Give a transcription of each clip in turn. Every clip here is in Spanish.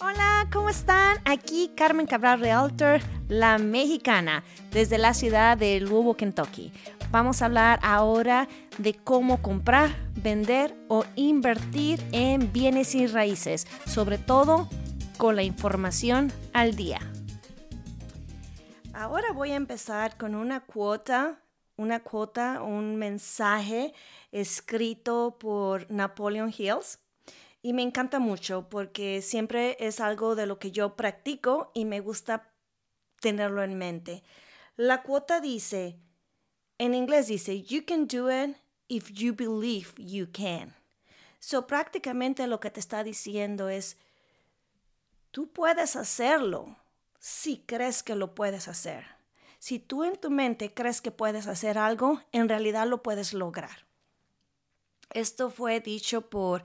Hola, ¿cómo están? Aquí Carmen Cabral Realtor, la mexicana, desde la ciudad de Louisville, Kentucky. Vamos a hablar ahora de cómo comprar, vender o invertir en bienes y raíces, sobre todo con la información al día. Ahora voy a empezar con una cuota, una cuota, un mensaje escrito por Napoleon Hills y me encanta mucho porque siempre es algo de lo que yo practico y me gusta tenerlo en mente. La cuota dice, en inglés dice, you can do it if you believe you can. So prácticamente lo que te está diciendo es, tú puedes hacerlo si crees que lo puedes hacer. Si tú en tu mente crees que puedes hacer algo, en realidad lo puedes lograr. Esto fue dicho por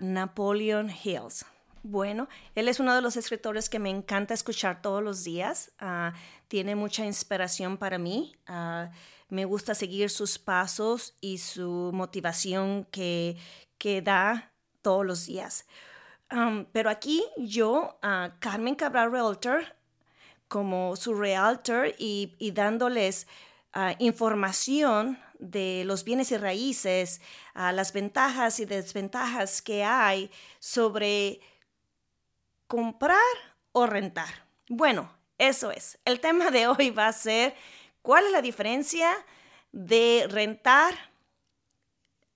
Napoleon Hills. Bueno, él es uno de los escritores que me encanta escuchar todos los días. Ah, tiene mucha inspiración para mí. Ah, me gusta seguir sus pasos y su motivación que, que da todos los días. Um, pero aquí yo, Carmen Cabral Realtor, como su realtor y, dándoles ah, información de los bienes y raíces, a las ventajas y desventajas que hay sobre comprar o rentar. Bueno, eso es. El tema de hoy va a ser cuál es la diferencia de rentar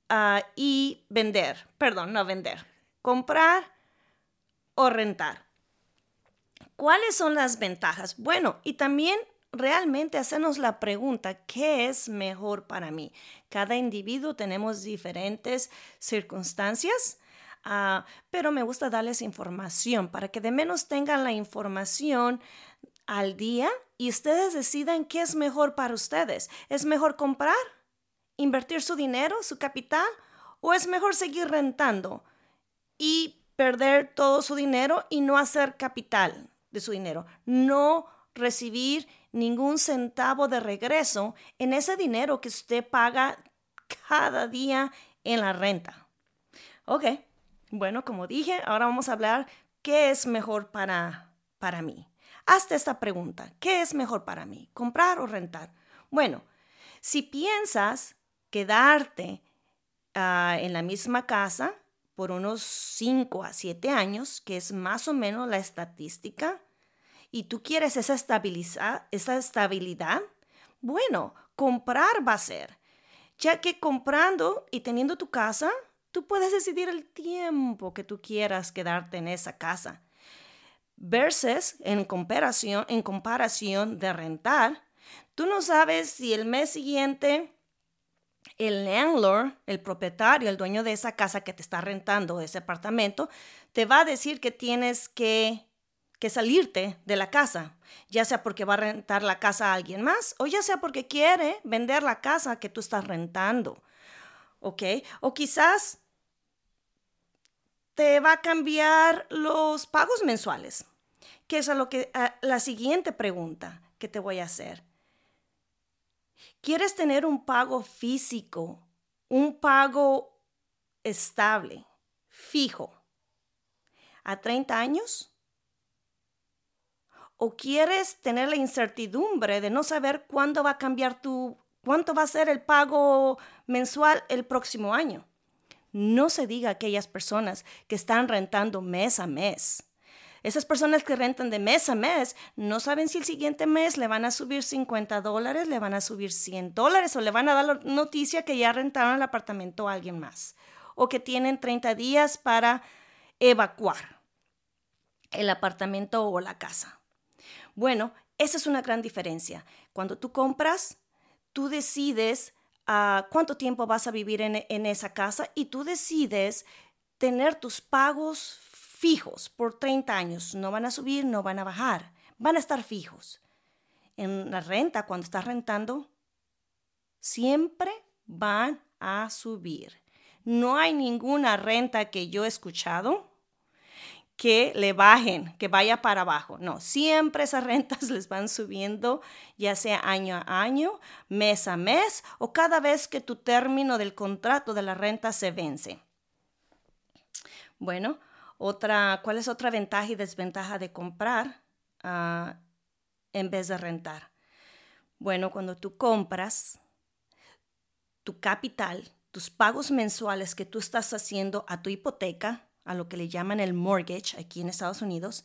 ah, y vender. Perdón, no vender. Comprar o rentar. ¿Cuáles son las ventajas? Bueno, y también realmente hacernos la pregunta, ¿qué es mejor para mí? Cada individuo tenemos diferentes circunstancias, ah, pero me gusta darles información para que de menos tengan la información al día y ustedes decidan qué es mejor para ustedes. ¿Es mejor comprar? ¿Invertir su dinero, su capital? ¿O es mejor seguir rentando y perder todo su dinero y no hacer capital de su dinero? No recibir ningún centavo de regreso en ese dinero que usted paga cada día en la renta. Ok, bueno, como dije, ahora vamos a hablar qué es mejor para, para mí. Hazte esta pregunta, ¿qué es mejor para mí? ¿Comprar o rentar? Bueno, si piensas quedarte ah, en la misma casa por unos 5 a 7 años, que es más o menos la estadística, y tú quieres esa, esa estabilidad, bueno, comprar va a ser, ya que comprando y teniendo tu casa, tú puedes decidir el tiempo que tú quieras quedarte en esa casa. Versus en comparación, en comparación de rentar, tú no sabes si el mes siguiente el landlord, el propietario, el dueño de esa casa que te está rentando, ese apartamento, te va a decir que tienes que que salirte de la casa, ya sea porque va a rentar la casa a alguien más o ya sea porque quiere vender la casa que tú estás rentando. ¿Ok? O quizás te va a cambiar los pagos mensuales, que es a lo que la siguiente pregunta que te voy a hacer. ¿Quieres tener un pago físico, un pago estable, fijo, a 30 años? O quieres tener la incertidumbre de no saber cuándo va a cambiar tu, cuánto va a ser el pago mensual el próximo año. No se diga a aquellas personas que están rentando mes a mes. Esas personas que rentan de mes a mes no saben si el siguiente mes le van a subir 50 dólares, le van a subir 100 dólares o le van a dar la noticia que ya rentaron el apartamento a alguien más o que tienen 30 días para evacuar el apartamento o la casa. Bueno, esa es una gran diferencia. Cuando tú compras, tú decides ah, cuánto tiempo vas a vivir en, en esa casa y tú decides tener tus pagos fijos por 30 años. No van a subir, no van a bajar, van a estar fijos. En la renta, cuando estás rentando, siempre van a subir. No hay ninguna renta que yo he escuchado que le bajen, que vaya para abajo. No, siempre esas rentas les van subiendo, ya sea año a año, mes a mes o cada vez que tu término del contrato de la renta se vence. Bueno, Otra, ¿Cuál es otra ventaja y desventaja de comprar ah, en vez de rentar? Bueno, cuando tú compras, tu capital, tus pagos mensuales que tú estás haciendo a tu hipoteca, a lo que le llaman el mortgage aquí en Estados Unidos,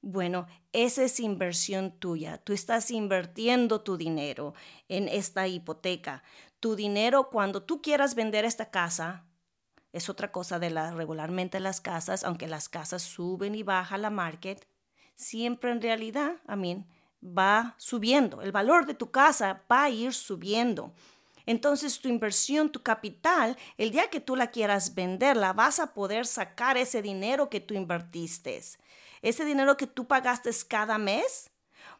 bueno, esa es inversión tuya. Tú estás invirtiendo tu dinero en esta hipoteca. Tu dinero, cuando tú quieras vender esta casa, es otra cosa de la regularmente las casas, aunque las casas suben y baja la market, siempre en realidad, a mí, va subiendo. El valor de tu casa va a ir subiendo. Entonces tu inversión, tu capital, el día que tú la quieras vender, la vas a poder sacar ese dinero que tú invertiste. Ese dinero que tú pagaste cada mes,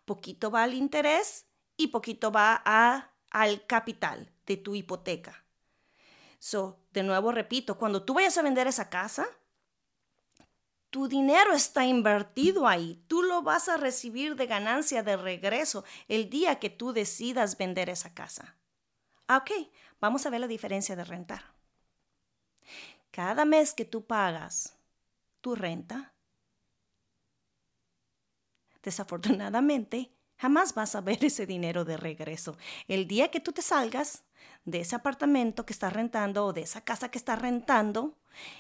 poquito va al interés y poquito va a, al capital de tu hipoteca. So, de nuevo repito, cuando tú vayas a vender esa casa, tu dinero está invertido ahí. Tú lo vas a recibir de ganancia de regreso el día que tú decidas vender esa casa. Ah, ok, vamos a ver la diferencia de rentar. Cada mes que tú pagas tu renta, desafortunadamente, jamás vas a ver ese dinero de regreso. El día que tú te salgas de ese apartamento que estás rentando o de esa casa que estás rentando,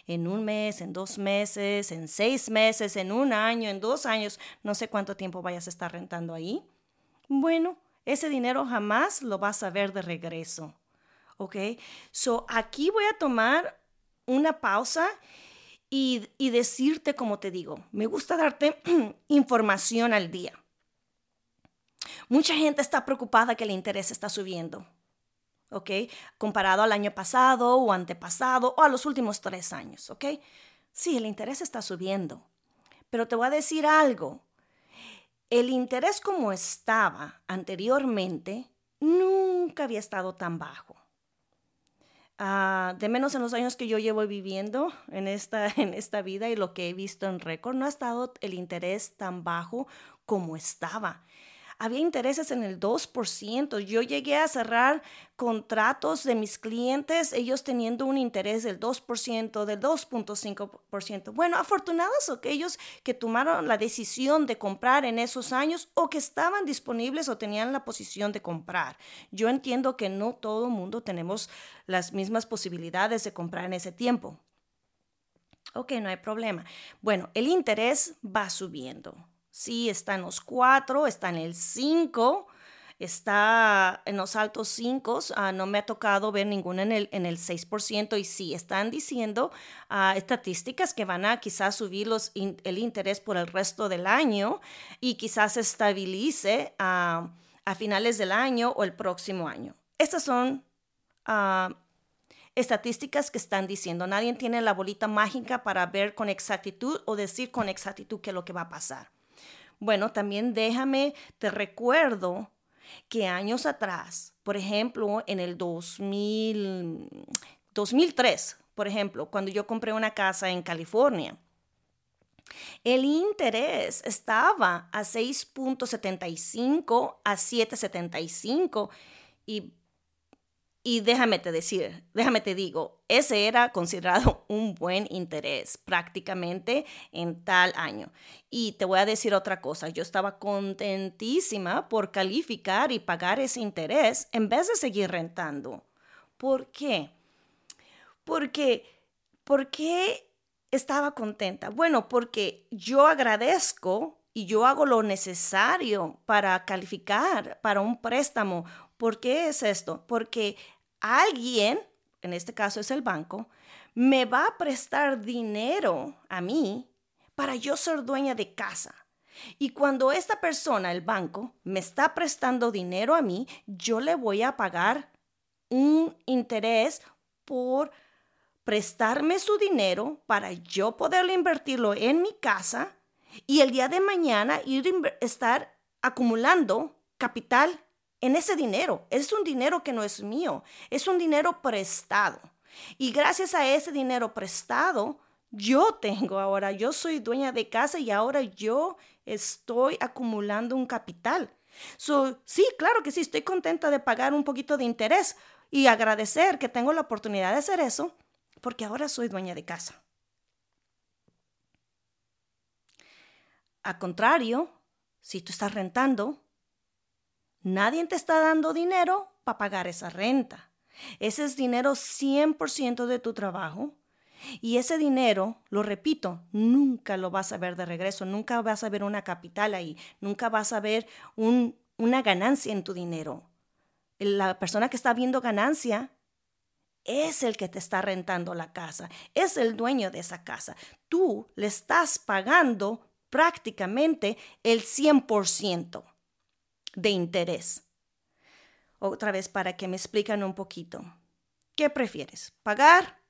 en un mes, en dos meses, en seis meses, en un año, en dos años, no sé cuánto tiempo vayas a estar rentando ahí. Bueno, ese dinero jamás lo vas a ver de regreso. ¿Ok? So, aquí voy a tomar una pausa y, y decirte, como te digo, me gusta darte información al día. Mucha gente está preocupada que el interés está subiendo. ¿ok? Comparado al año pasado o antepasado o a los últimos tres años, ¿ok? Sí, el interés está subiendo. Pero te voy a decir algo. El interés como estaba anteriormente nunca había estado tan bajo. Ah, de menos en los años que yo llevo viviendo en esta, en esta vida y lo que he visto en récord, no ha estado el interés tan bajo como estaba había intereses en el 2%. Yo llegué a cerrar contratos de mis clientes, ellos teniendo un interés del 2%, del 2.5%. Bueno, afortunados aquellos que tomaron la decisión de comprar en esos años o que estaban disponibles o tenían la posición de comprar. Yo entiendo que no todo el mundo tenemos las mismas posibilidades de comprar en ese tiempo. Ok, no hay problema. Bueno, el interés va subiendo. Sí, está en los 4, está en el 5, está en los altos 5. Ah, no me ha tocado ver ninguna en el, en el 6% y sí, están diciendo uh, estadísticas que van a quizás subir los el interés por el resto del año y quizás se estabilice uh, a finales del año o el próximo año. Estas son estadísticas que están diciendo. Nadie tiene la bolita mágica para ver con exactitud o decir con exactitud qué es lo que va a pasar. Bueno, también déjame, te recuerdo que años atrás, por ejemplo, en el 2000, 2003, por ejemplo, cuando yo compré una casa en California, el interés estaba a 6.75 a 7.75 y y déjame te decir, déjame te digo, ese era considerado un buen interés prácticamente en tal año. Y te voy a decir otra cosa, yo estaba contentísima por calificar y pagar ese interés en vez de seguir rentando. ¿Por qué? Porque, ¿por qué estaba contenta? Bueno, porque yo agradezco y yo hago lo necesario para calificar para un préstamo. ¿Por qué es esto? Porque alguien, en este caso es el banco, me va a prestar dinero a mí para yo ser dueña de casa. Y cuando esta persona, el banco, me está prestando dinero a mí, yo le voy a pagar un interés por prestarme su dinero para yo poderle invertirlo en mi casa y el día de mañana ir estar acumulando capital en ese dinero. Es un dinero que no es mío, es un dinero prestado. Y gracias a ese dinero prestado, yo tengo ahora, yo soy dueña de casa y ahora yo estoy acumulando un capital. So, sí, claro que sí, estoy contenta de pagar un poquito de interés y agradecer que tengo la oportunidad de hacer eso, porque ahora soy dueña de casa. A contrario, si tú estás rentando, nadie te está dando dinero para pagar esa renta. Ese es dinero 100% de tu trabajo. Y ese dinero, lo repito, nunca lo vas a ver de regreso, nunca vas a ver una capital ahí, nunca vas a ver una ganancia en tu dinero. La persona que está viendo ganancia es el que te está rentando la casa, es el dueño de esa casa. Tú le estás pagando prácticamente el 100% de interés. Otra vez para que me expliquen un poquito. ¿Qué prefieres? ¿Pagar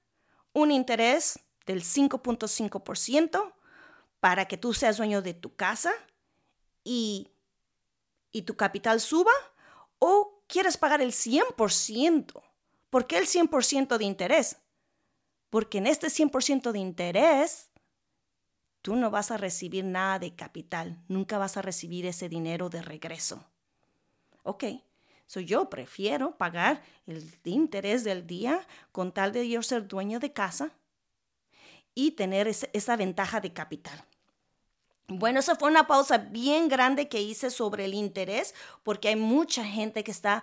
un interés del 5.5% para que tú seas dueño de tu casa y, y tu capital suba? ¿O quieres pagar el 100%? ¿Por qué el 100% de interés? Porque en este 100% de interés, tú no vas a recibir nada de capital, nunca vas a recibir ese dinero de regreso. Ok, So, yo prefiero pagar el interés del día con tal de yo ser dueño de casa y tener esa ventaja de capital. Bueno, esa fue una pausa bien grande que hice sobre el interés porque hay mucha gente que está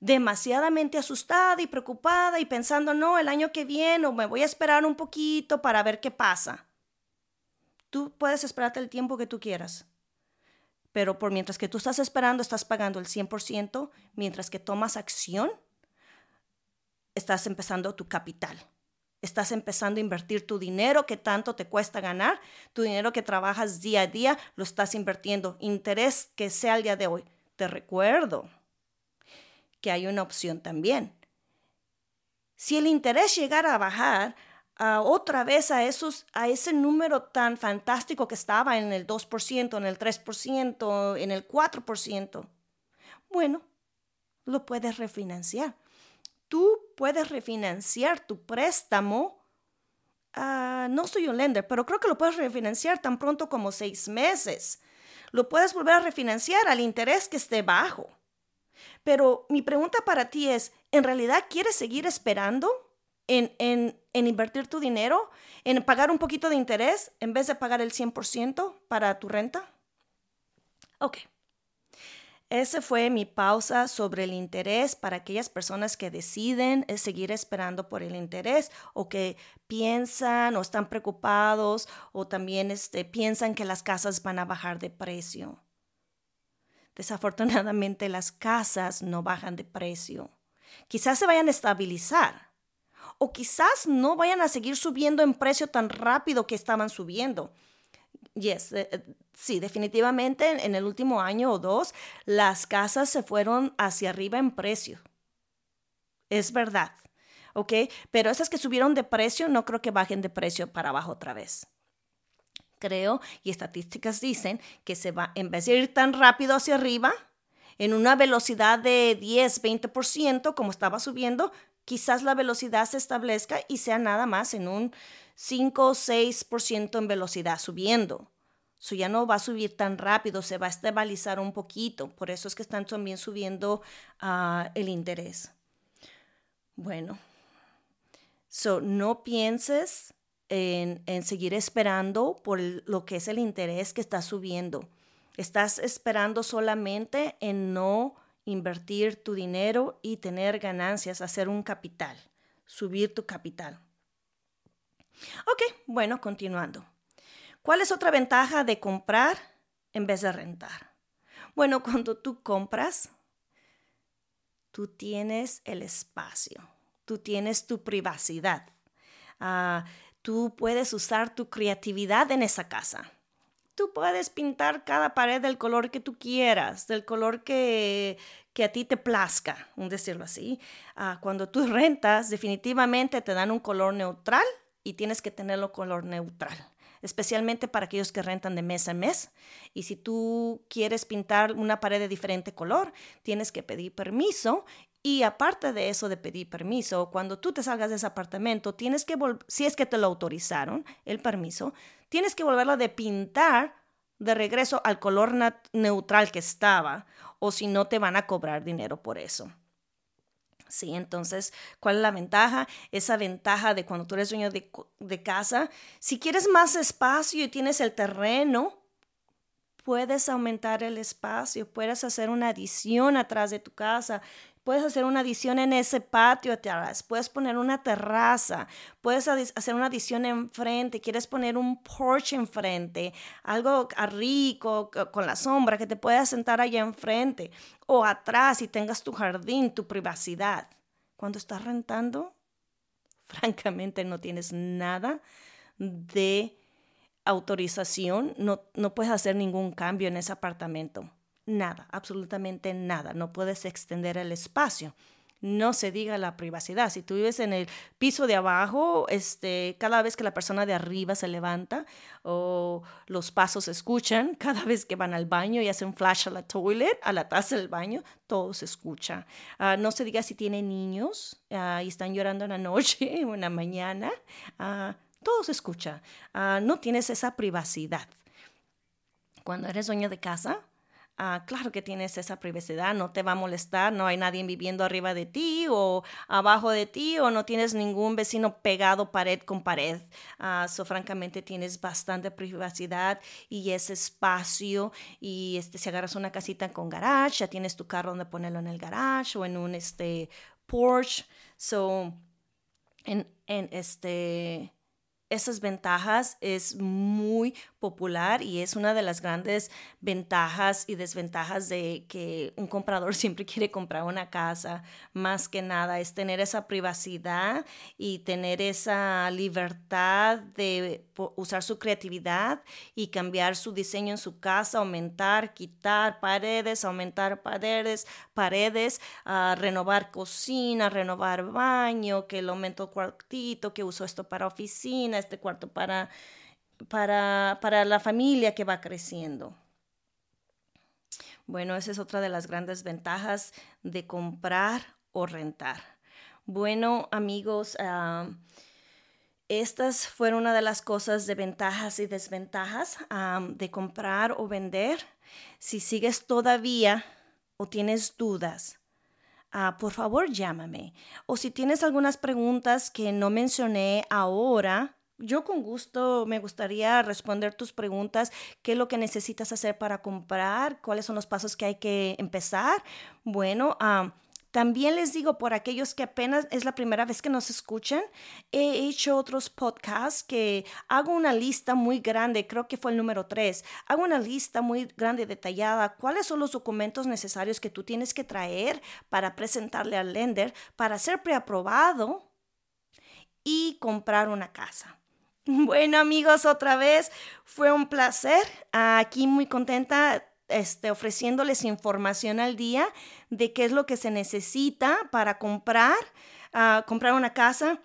demasiadamente asustada y preocupada y pensando, no, el año que viene o me voy a esperar un poquito para ver qué pasa. Tú puedes esperarte el tiempo que tú quieras pero por mientras que tú estás esperando, estás pagando el 100%, mientras que tomas acción, estás empezando tu capital. Estás empezando a invertir tu dinero que tanto te cuesta ganar, tu dinero que trabajas día a día, lo estás invirtiendo. Interés que sea el día de hoy. Te recuerdo que hay una opción también. Si el interés llegara a bajar, otra vez a, esos, a ese número tan fantástico que estaba en el 2%, en el 3%, en el 4%. Bueno, lo puedes refinanciar. Tú puedes refinanciar tu préstamo. Ah, no soy un lender, pero creo que lo puedes refinanciar tan pronto como seis meses. Lo puedes volver a refinanciar al interés que esté bajo. Pero mi pregunta para ti es, ¿en realidad quieres seguir esperando en, en, invertir tu dinero, en pagar un poquito de interés en vez de pagar el 100% para tu renta? Ok. Esa fue mi pausa sobre el interés para aquellas personas que deciden eh, seguir esperando por el interés o que piensan o están preocupados o también este, piensan que las casas van a bajar de precio. Desafortunadamente las casas no bajan de precio. Quizás se vayan a estabilizar, o quizás no vayan a seguir subiendo en precio tan rápido que estaban subiendo. Yes, eh, eh, sí, definitivamente en el último año o dos las casas se fueron hacia arriba en precio. Es verdad, ¿ok? Pero esas que subieron de precio no creo que bajen de precio para abajo otra vez. Creo, y estadísticas dicen que se va, en vez de ir tan rápido hacia arriba, en una velocidad de 10, 20%, como estaba subiendo, quizás la velocidad se establezca y sea nada más en un 5 o 6% en velocidad subiendo. Eso ya no va a subir tan rápido, se va a estabilizar un poquito. Por eso es que están también subiendo ah, el interés. Bueno, so, no pienses en, en seguir esperando por lo que es el interés que está subiendo. Estás esperando solamente en no invertir tu dinero y tener ganancias, hacer un capital, subir tu capital. Ok, bueno, continuando. ¿Cuál es otra ventaja de comprar en vez de rentar? Bueno, cuando tú compras, tú tienes el espacio, tú tienes tu privacidad, ah, tú puedes usar tu creatividad en esa casa tú puedes pintar cada pared del color que tú quieras, del color que, a ti te plazca, un decirlo así. Ah, cuando tú rentas, definitivamente te dan un color neutral y tienes que tenerlo color neutral especialmente para aquellos que rentan de mes a mes. Y si tú quieres pintar una pared de diferente color, tienes que pedir permiso. Y aparte de eso de pedir permiso, cuando tú te salgas de ese apartamento, tienes que, si es que te lo autorizaron, el permiso, tienes que volverlo de pintar de regreso al color neutral que estaba o si no te van a cobrar dinero por eso. Sí, entonces, ¿cuál es la ventaja? Esa ventaja de cuando tú eres dueño de, de casa, si quieres más espacio y tienes el terreno puedes aumentar el espacio, puedes hacer una adición atrás de tu casa, puedes hacer una adición en ese patio atrás, puedes poner una terraza, puedes hacer una adición enfrente, quieres poner un porche enfrente, algo rico con la sombra que te puedas sentar allá enfrente o atrás y tengas tu jardín, tu privacidad. Cuando estás rentando, francamente no tienes nada de autorización, no, no puedes hacer ningún cambio en ese apartamento. Nada, absolutamente nada. No puedes extender el espacio. No se diga la privacidad. Si tú vives en el piso de abajo, este, cada vez que la persona de arriba se levanta o los pasos se escuchan, cada vez que van al baño y hacen flash a la toilet, a la taza del baño, todo se escucha. Ah, no se diga si tiene niños ah, y están llorando en la noche o en la mañana. Ah, todo se escucha. No tienes esa privacidad. Cuando eres dueño de casa, ah, claro que tienes esa privacidad, no te va a molestar, no hay nadie viviendo arriba de ti o abajo de ti o no tienes ningún vecino pegado pared con pared. Uh, so, francamente tienes bastante privacidad y ese espacio y este, si agarras una casita con garage, ya tienes tu carro donde ponerlo en el garage o en un este, porch. So, en, en este esas ventajas es muy popular y es una de las grandes ventajas y desventajas de que un comprador siempre quiere comprar una casa. Más que nada es tener esa privacidad y tener esa libertad de usar su creatividad y cambiar su diseño en su casa, aumentar, quitar paredes, aumentar paredes, paredes, uh, renovar cocina, renovar baño, que lo aumento cuartito, que uso esto para oficina, este cuarto para para, para la familia que va creciendo. Bueno, esa es otra de las grandes ventajas de comprar o rentar. Bueno, amigos, ah, estas fueron una de las cosas de ventajas y desventajas ah, de comprar o vender. Si sigues todavía o tienes dudas, ah, por favor llámame. O si tienes algunas preguntas que no mencioné ahora, yo con gusto me gustaría responder tus preguntas, qué es lo que necesitas hacer para comprar, cuáles son los pasos que hay que empezar. Bueno, también les digo, por aquellos que apenas es la primera vez que nos escuchan, he hecho otros podcasts que hago una lista muy grande, creo que fue el número tres, hago una lista muy grande, detallada, cuáles son los documentos necesarios que tú tienes que traer para presentarle al lender, para ser preaprobado y comprar una casa. Bueno amigos, otra vez fue un placer. Aquí muy contenta este, ofreciéndoles información al día de qué es lo que se necesita para comprar, ah, comprar una casa.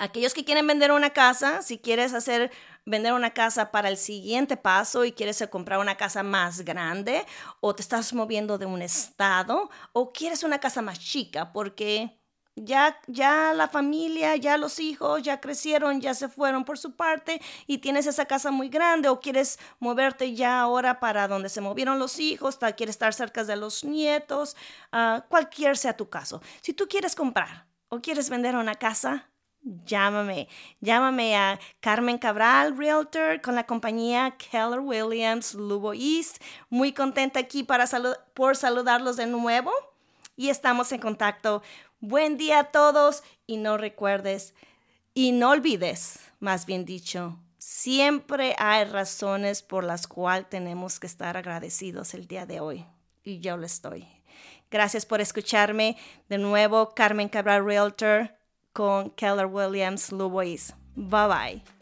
Aquellos que quieren vender una casa, si quieres hacer vender una casa para el siguiente paso y quieres comprar una casa más grande o te estás moviendo de un estado o quieres una casa más chica porque ya, ya la familia, ya los hijos, ya crecieron, ya se fueron por su parte y tienes esa casa muy grande o quieres moverte ya ahora para donde se movieron los hijos, quieres estar cerca de los nietos, uh, cualquier sea tu caso. Si tú quieres comprar o quieres vender una casa, llámame. Llámame a Carmen Cabral, Realtor, con la compañía Keller Williams Lubo East. Muy contenta aquí para por saludarlos de nuevo y estamos en contacto. Buen día a todos y no recuerdes y no olvides, más bien dicho, siempre hay razones por las cuales tenemos que estar agradecidos el día de hoy y yo lo estoy. Gracias por escucharme. De nuevo, Carmen Cabral Realtor con Keller Williams Louise. Bye bye.